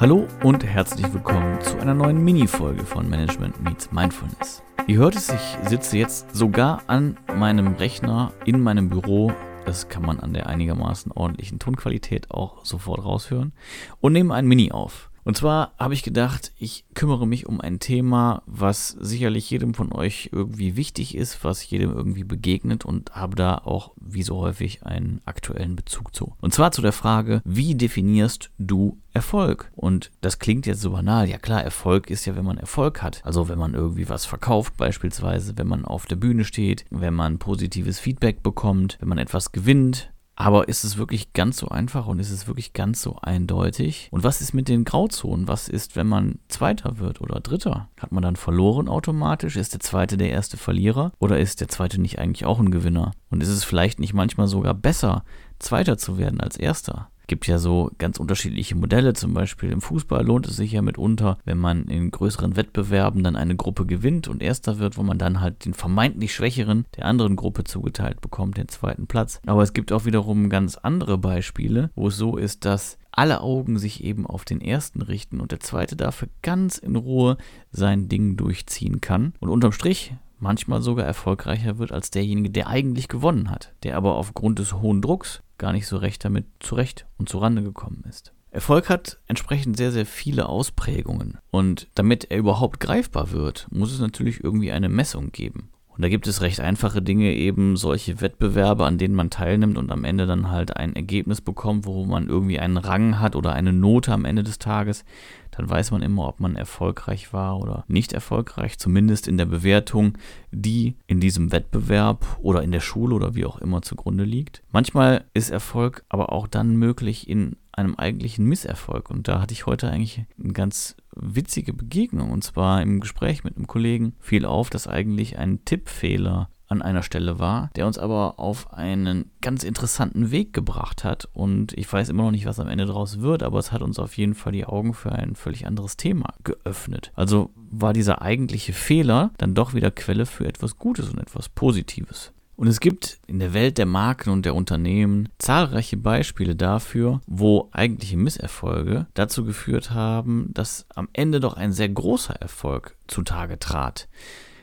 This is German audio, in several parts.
Hallo und herzlich willkommen zu einer neuen Mini-Folge von Management Meets Mindfulness. Ihr hört es, ich sitze jetzt sogar an meinem Rechner in meinem Büro. Das kann man an der einigermaßen ordentlichen Tonqualität auch sofort raushören. Und nehme ein Mini auf. Und zwar habe ich gedacht, ich kümmere mich um ein Thema, was sicherlich jedem von euch irgendwie wichtig ist, was jedem irgendwie begegnet und habe da auch, wie so häufig, einen aktuellen Bezug zu. Und zwar zu der Frage, wie definierst du Erfolg? Und das klingt jetzt so banal. Ja klar, Erfolg ist ja, wenn man Erfolg hat. Also wenn man irgendwie was verkauft beispielsweise, wenn man auf der Bühne steht, wenn man positives Feedback bekommt, wenn man etwas gewinnt, aber ist es wirklich ganz so einfach und ist es wirklich ganz so eindeutig? Und was ist mit den Grauzonen? Was ist, wenn man Zweiter wird oder Dritter? Hat man dann verloren automatisch? Ist der Zweite der erste Verlierer? Oder ist der Zweite nicht eigentlich auch ein Gewinner? Und ist es vielleicht nicht manchmal sogar besser, Zweiter zu werden als Erster? Gibt ja so ganz unterschiedliche Modelle. Zum Beispiel im Fußball lohnt es sich ja mitunter, wenn man in größeren Wettbewerben dann eine Gruppe gewinnt und erster wird, wo man dann halt den vermeintlich Schwächeren der anderen Gruppe zugeteilt bekommt, den zweiten Platz. Aber es gibt auch wiederum ganz andere Beispiele, wo es so ist, dass alle Augen sich eben auf den ersten richten und der zweite dafür ganz in Ruhe sein Ding durchziehen kann. Und unterm Strich manchmal sogar erfolgreicher wird als derjenige, der eigentlich gewonnen hat, der aber aufgrund des hohen Drucks gar nicht so recht damit zurecht und zurande gekommen ist. Erfolg hat entsprechend sehr, sehr viele Ausprägungen. Und damit er überhaupt greifbar wird, muss es natürlich irgendwie eine Messung geben. Und da gibt es recht einfache Dinge, eben solche Wettbewerbe, an denen man teilnimmt und am Ende dann halt ein Ergebnis bekommt, wo man irgendwie einen Rang hat oder eine Note am Ende des Tages. Dann weiß man immer, ob man erfolgreich war oder nicht erfolgreich, zumindest in der Bewertung, die in diesem Wettbewerb oder in der Schule oder wie auch immer zugrunde liegt. Manchmal ist Erfolg aber auch dann möglich in einem eigentlichen Misserfolg. Und da hatte ich heute eigentlich eine ganz witzige Begegnung. Und zwar im Gespräch mit einem Kollegen fiel auf, dass eigentlich ein Tippfehler an einer Stelle war, der uns aber auf einen ganz interessanten Weg gebracht hat. Und ich weiß immer noch nicht, was am Ende daraus wird, aber es hat uns auf jeden Fall die Augen für ein völlig anderes Thema geöffnet. Also war dieser eigentliche Fehler dann doch wieder Quelle für etwas Gutes und etwas Positives. Und es gibt in der Welt der Marken und der Unternehmen zahlreiche Beispiele dafür, wo eigentliche Misserfolge dazu geführt haben, dass am Ende doch ein sehr großer Erfolg zutage trat.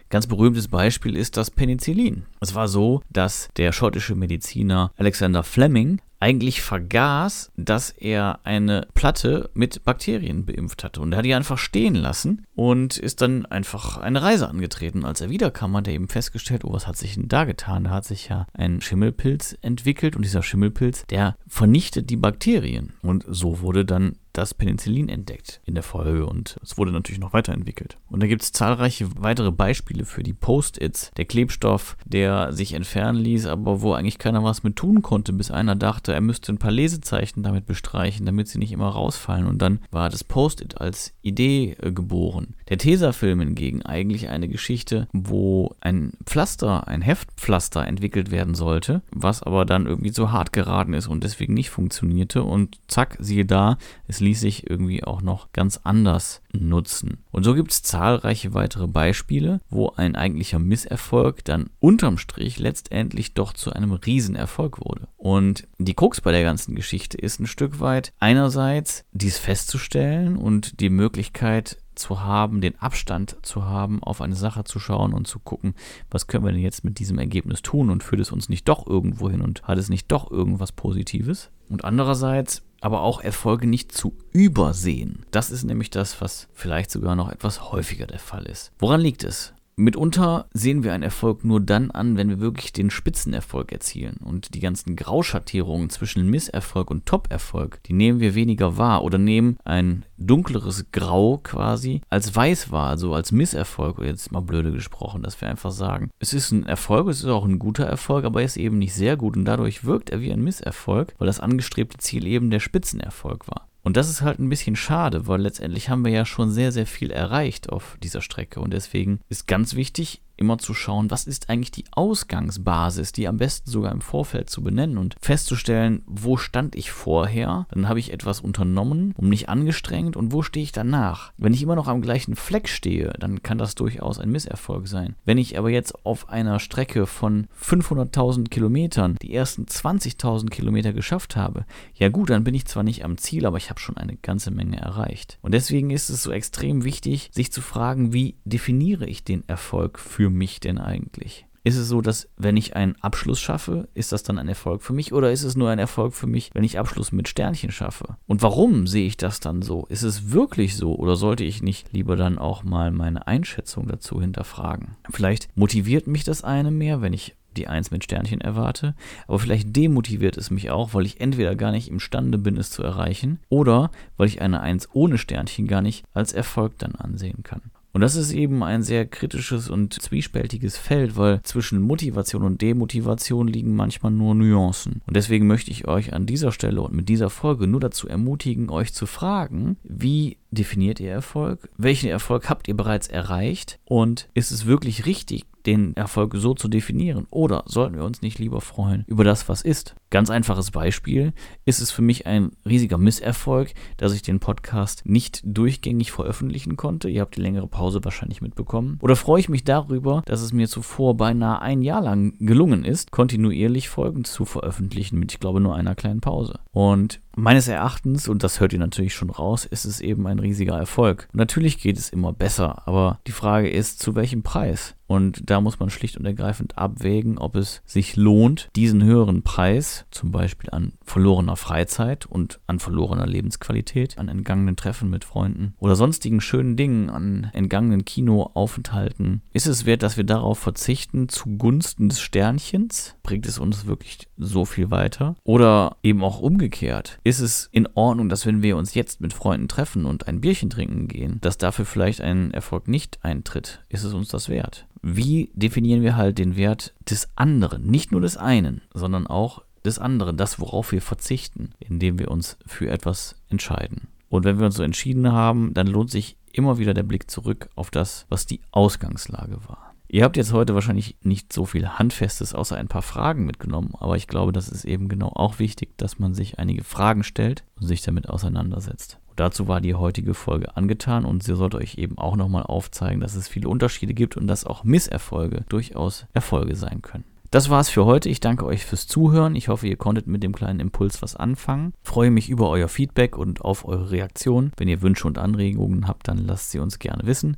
Ganz berühmtes Beispiel ist das Penicillin. Es war so, dass der schottische Mediziner Alexander Fleming eigentlich vergaß, dass er eine Platte mit Bakterien beimpft hatte. Und er hat die einfach stehen lassen und ist dann einfach eine Reise angetreten. Als er wiederkam, hat er eben festgestellt, oh, was hat sich denn da getan? Da hat sich ja ein Schimmelpilz entwickelt und dieser Schimmelpilz, der vernichtet die Bakterien. Und so wurde dann das Penicillin entdeckt in der Folge und es wurde natürlich noch weiterentwickelt. Und da gibt es zahlreiche weitere Beispiele für die Post-its, der Klebstoff, der sich entfernen ließ, aber wo eigentlich keiner was mit tun konnte, bis einer dachte, er müsste ein paar Lesezeichen damit bestreichen, damit sie nicht immer rausfallen. Und dann war das Post-it als Idee äh, geboren. Der Tesafilm hingegen eigentlich eine Geschichte, wo ein Pflaster, ein Heftpflaster entwickelt werden sollte, was aber dann irgendwie so hart geraten ist und deswegen nicht funktionierte. Und zack, siehe da, es ließ sich irgendwie auch noch ganz anders nutzen. Und so gibt es zahlreiche weitere Beispiele, wo ein eigentlicher Misserfolg dann unterm Strich letztendlich doch zu einem Riesenerfolg wurde. Und die Krux bei der ganzen Geschichte ist ein Stück weit einerseits dies festzustellen und die Möglichkeit zu haben, den Abstand zu haben, auf eine Sache zu schauen und zu gucken, was können wir denn jetzt mit diesem Ergebnis tun und führt es uns nicht doch irgendwo hin und hat es nicht doch irgendwas Positives? Und andererseits aber auch Erfolge nicht zu übersehen. Das ist nämlich das, was vielleicht sogar noch etwas häufiger der Fall ist. Woran liegt es? Mitunter sehen wir einen Erfolg nur dann an, wenn wir wirklich den Spitzenerfolg erzielen. Und die ganzen Grauschattierungen zwischen Misserfolg und Top-Erfolg, die nehmen wir weniger wahr oder nehmen ein dunkleres Grau quasi als weiß wahr, also als Misserfolg, jetzt mal blöde gesprochen, dass wir einfach sagen, es ist ein Erfolg, es ist auch ein guter Erfolg, aber er ist eben nicht sehr gut und dadurch wirkt er wie ein Misserfolg, weil das angestrebte Ziel eben der Spitzenerfolg war. Und das ist halt ein bisschen schade, weil letztendlich haben wir ja schon sehr, sehr viel erreicht auf dieser Strecke. Und deswegen ist ganz wichtig, immer zu schauen, was ist eigentlich die Ausgangsbasis, die am besten sogar im Vorfeld zu benennen und festzustellen, wo stand ich vorher, dann habe ich etwas unternommen, um mich angestrengt und wo stehe ich danach. Wenn ich immer noch am gleichen Fleck stehe, dann kann das durchaus ein Misserfolg sein. Wenn ich aber jetzt auf einer Strecke von 500.000 Kilometern die ersten 20.000 Kilometer geschafft habe, ja gut, dann bin ich zwar nicht am Ziel, aber ich habe schon eine ganze Menge erreicht. Und deswegen ist es so extrem wichtig, sich zu fragen, wie definiere ich den Erfolg für mich denn eigentlich? Ist es so, dass wenn ich einen Abschluss schaffe, ist das dann ein Erfolg für mich oder ist es nur ein Erfolg für mich, wenn ich Abschluss mit Sternchen schaffe? Und warum sehe ich das dann so? Ist es wirklich so oder sollte ich nicht lieber dann auch mal meine Einschätzung dazu hinterfragen? Vielleicht motiviert mich das eine mehr, wenn ich die Eins mit Sternchen erwarte, aber vielleicht demotiviert es mich auch, weil ich entweder gar nicht imstande bin, es zu erreichen, oder weil ich eine Eins ohne Sternchen gar nicht als Erfolg dann ansehen kann. Und das ist eben ein sehr kritisches und zwiespältiges Feld, weil zwischen Motivation und Demotivation liegen manchmal nur Nuancen. Und deswegen möchte ich euch an dieser Stelle und mit dieser Folge nur dazu ermutigen, euch zu fragen, wie definiert ihr Erfolg? Welchen Erfolg habt ihr bereits erreicht? Und ist es wirklich richtig, den Erfolg so zu definieren? Oder sollten wir uns nicht lieber freuen über das, was ist? Ganz einfaches Beispiel ist es für mich ein riesiger Misserfolg, dass ich den Podcast nicht durchgängig veröffentlichen konnte. Ihr habt die längere Pause wahrscheinlich mitbekommen. Oder freue ich mich darüber, dass es mir zuvor beinahe ein Jahr lang gelungen ist, kontinuierlich Folgen zu veröffentlichen mit, ich glaube, nur einer kleinen Pause. Und meines Erachtens, und das hört ihr natürlich schon raus, ist es eben ein riesiger Erfolg. Natürlich geht es immer besser, aber die Frage ist, zu welchem Preis? Und da muss man schlicht und ergreifend abwägen, ob es sich lohnt, diesen höheren Preis, zum Beispiel an verlorener Freizeit und an verlorener Lebensqualität, an entgangenen Treffen mit Freunden oder sonstigen schönen Dingen, an entgangenen Kinoaufenthalten, ist es wert, dass wir darauf verzichten zugunsten des Sternchens? Bringt es uns wirklich so viel weiter? Oder eben auch umgekehrt? Ist es in Ordnung, dass wenn wir uns jetzt mit Freunden treffen und ein Bierchen trinken gehen, dass dafür vielleicht ein Erfolg nicht eintritt? Ist es uns das wert? Wie definieren wir halt den Wert des anderen, nicht nur des einen, sondern auch des anderen, das, worauf wir verzichten, indem wir uns für etwas entscheiden. Und wenn wir uns so entschieden haben, dann lohnt sich immer wieder der Blick zurück auf das, was die Ausgangslage war. Ihr habt jetzt heute wahrscheinlich nicht so viel Handfestes außer ein paar Fragen mitgenommen, aber ich glaube, das ist eben genau auch wichtig, dass man sich einige Fragen stellt und sich damit auseinandersetzt. Dazu war die heutige Folge angetan und sie sollte euch eben auch nochmal aufzeigen, dass es viele Unterschiede gibt und dass auch Misserfolge durchaus Erfolge sein können. Das war's für heute. Ich danke euch fürs Zuhören. Ich hoffe, ihr konntet mit dem kleinen Impuls was anfangen. Freue mich über euer Feedback und auf eure Reaktion. Wenn ihr Wünsche und Anregungen habt, dann lasst sie uns gerne wissen.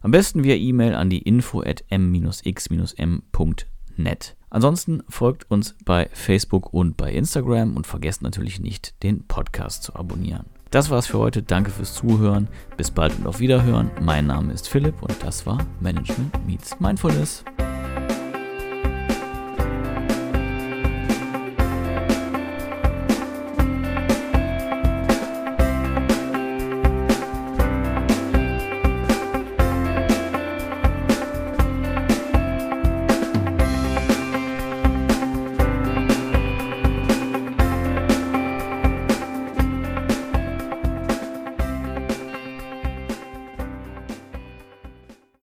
Am besten via E-Mail an die info at m-x-m.net. Ansonsten folgt uns bei Facebook und bei Instagram und vergesst natürlich nicht, den Podcast zu abonnieren. Das war's für heute. Danke fürs Zuhören. Bis bald und auf Wiederhören. Mein Name ist Philipp und das war Management Meets Mindfulness.